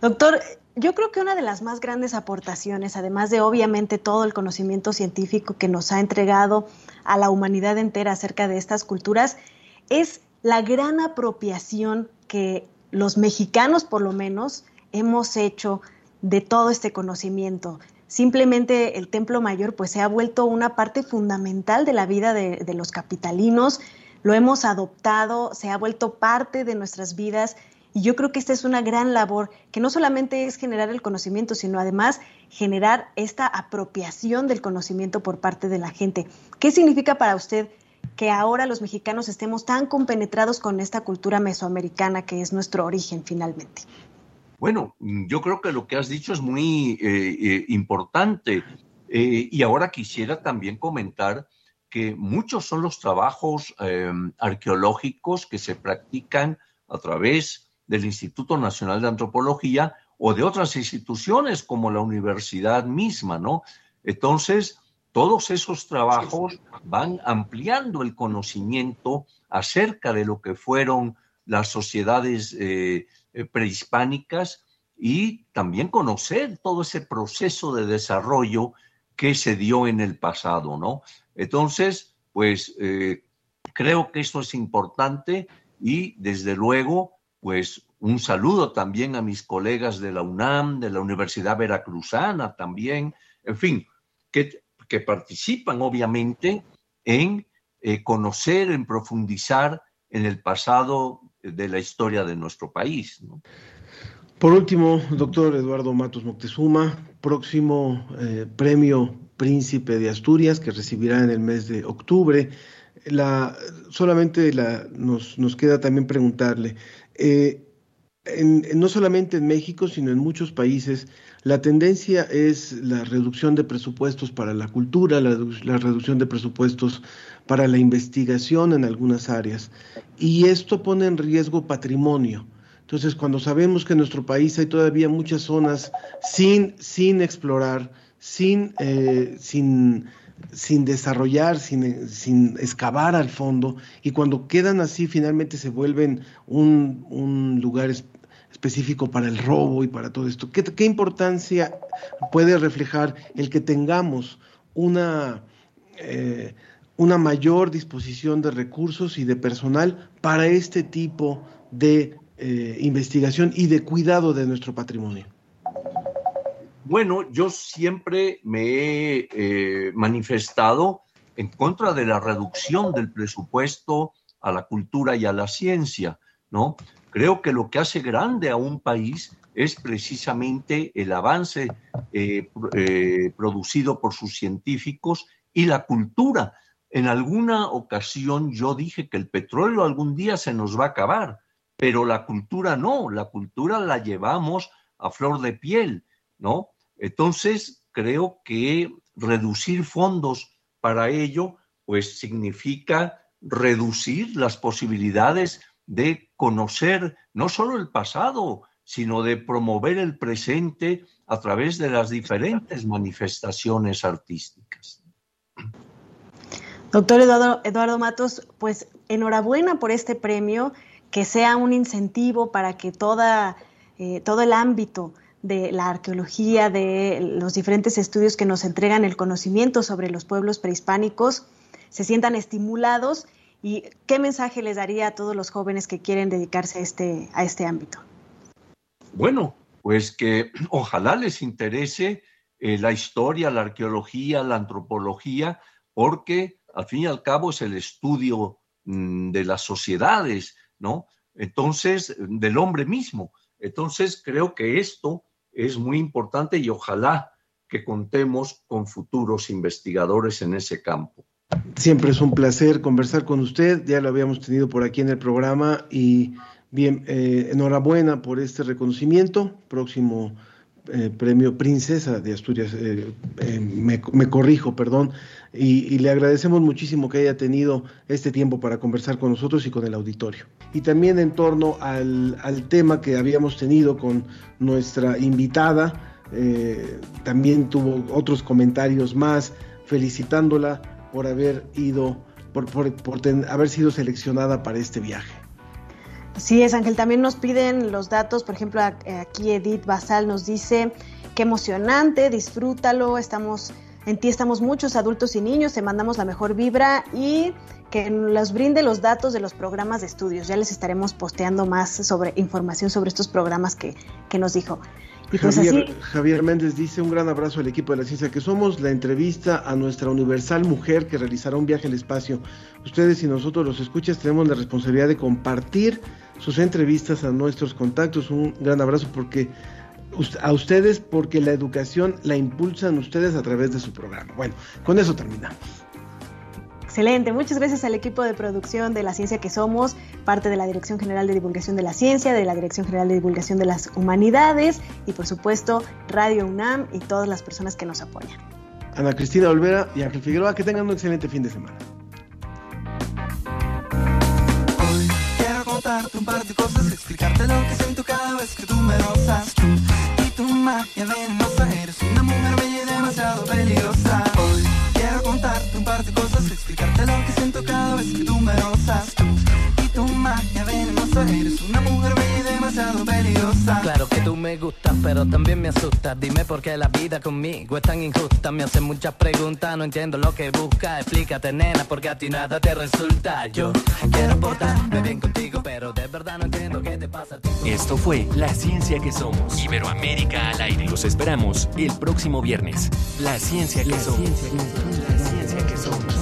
Doctor, yo creo que una de las más grandes aportaciones, además de obviamente todo el conocimiento científico que nos ha entregado a la humanidad entera acerca de estas culturas, es la gran apropiación que los mexicanos por lo menos hemos hecho de todo este conocimiento. Simplemente el Templo Mayor pues se ha vuelto una parte fundamental de la vida de, de los capitalinos, lo hemos adoptado, se ha vuelto parte de nuestras vidas y yo creo que esta es una gran labor, que no solamente es generar el conocimiento, sino además generar esta apropiación del conocimiento por parte de la gente. ¿Qué significa para usted que ahora los mexicanos estemos tan compenetrados con esta cultura mesoamericana que es nuestro origen finalmente? Bueno, yo creo que lo que has dicho es muy eh, eh, importante. Eh, y ahora quisiera también comentar que muchos son los trabajos arqueológicos que se practican a través del Instituto Nacional de Antropología o de otras instituciones como la universidad misma, ¿no? Entonces, todos esos trabajos van ampliando el conocimiento acerca de lo que fueron las sociedades eh, eh, prehispánicas y también conocer todo ese proceso de desarrollo que se dio en el pasado, ¿no? Entonces, pues eh, creo que esto es importante y desde luego pues un saludo también a mis colegas de la UNAM, de la Universidad Veracruzana también, en fin, que, participan obviamente en eh, conocer, en profundizar en el pasado de la historia de nuestro país. Por último, doctor Eduardo Matos Moctezuma, próximo eh, premio Príncipe de Asturias que recibirá en el mes de octubre. La, solamente la, nos, nos queda también preguntarle, eh, no solamente en México, sino en muchos países, la tendencia es la reducción de presupuestos para la cultura, la, reducción de presupuestos para la investigación en algunas áreas. Y esto pone en riesgo patrimonio. Entonces, cuando sabemos que en nuestro país hay todavía muchas zonas sin, sin explorar, sin, eh, sin sin desarrollar, sin, sin, excavar al fondo, y cuando quedan así finalmente se vuelven un, un lugar específico para el robo y para todo esto. ¿Qué, ¿Qué, importancia puede reflejar el que tengamos una, eh, una mayor disposición de recursos y de personal para este tipo de eh, investigación y de cuidado de nuestro patrimonio? Bueno, yo siempre me he eh, manifestado en contra de la reducción del presupuesto a la cultura y a la ciencia, ¿no? Creo que lo que hace grande a un país es precisamente el avance eh, eh, producido por sus científicos y la cultura. En alguna ocasión yo dije que el petróleo algún día se nos va a acabar, pero la cultura no, la cultura la llevamos a flor de piel, ¿no? Entonces, creo que reducir fondos para ello, pues significa reducir las posibilidades de conocer no solo el pasado, sino de promover el presente a través de las diferentes manifestaciones artísticas. Doctor Eduardo, Matos, pues enhorabuena por este premio, que sea un incentivo para que toda, eh, todo el ámbito de la arqueología, de los diferentes estudios que nos entregan el conocimiento sobre los pueblos prehispánicos, se sientan estimulados y qué mensaje les daría a todos los jóvenes que quieren dedicarse a este, a este ámbito. Bueno, pues que (clears throat) ojalá les interese eh, la historia, la arqueología, la antropología, porque al fin y al cabo es el estudio mm, de las sociedades, ¿no? Entonces, del hombre mismo. Entonces, creo que esto es muy importante y ojalá que contemos con futuros investigadores en ese campo. Siempre es un placer conversar con usted, ya lo habíamos tenido por aquí en el programa y bien, eh, enhorabuena por este reconocimiento, próximo eh, premio Princesa de Asturias, eh, me, corrijo, perdón, y, le agradecemos muchísimo que haya tenido este tiempo para conversar con nosotros y con el auditorio. Y también en torno al, tema que habíamos tenido con nuestra invitada, también tuvo otros comentarios más felicitándola por haber ido, por, haber sido seleccionada para este viaje. Sí, es, Ángel. También nos piden los datos. Por ejemplo, aquí Edith Basal nos dice, qué emocionante, disfrútalo, estamos, en ti estamos muchos adultos y niños, te mandamos la mejor vibra y que nos brinde los datos de los programas de estudios. Ya les estaremos posteando más sobre información sobre estos programas que, que nos dijo. Pues Javier, Méndez dice un gran abrazo al equipo de la ciencia que somos, la entrevista a nuestra universal mujer que realizará un viaje al espacio. Ustedes y nosotros los escuchas tenemos la responsabilidad de compartir sus entrevistas a nuestros contactos. Un gran abrazo porque a ustedes porque la educación la impulsan ustedes a través de su programa. Bueno, con eso terminamos. Excelente, muchas gracias al equipo de producción de La Ciencia que Somos, parte de la Dirección General de Divulgación de la Ciencia, de la Dirección General de Divulgación de las Humanidades y por supuesto Radio UNAM y todas las personas que nos apoyan. Ana Cristina Olvera y Ángel Figueroa, que tengan un excelente fin de semana. Contarte un par de cosas, explicarte lo que siento cada vez que tú me rozas. Tú y tu magia venenosa, eres una mujer bella y demasiado peligrosa. Hoy quiero contarte un par de cosas, explicarte lo que siento cada vez que tú me rozas. Tú y tu magia venenosa, eres una mujer bella demasiado peligrosa. Claro que tú me gustas, pero también me asustas. Dime por qué la vida conmigo es tan injusta. Me hacen muchas preguntas, no entiendo lo que busca. Explícate, nena, porque a ti nada te resulta. Yo quiero portarme bien contigo, pero de verdad no entiendo qué te pasa a ti. Esto fue La Ciencia que Somos. Iberoamérica al aire. Los esperamos el próximo viernes. La Ciencia que Somos. La Ciencia que Somos.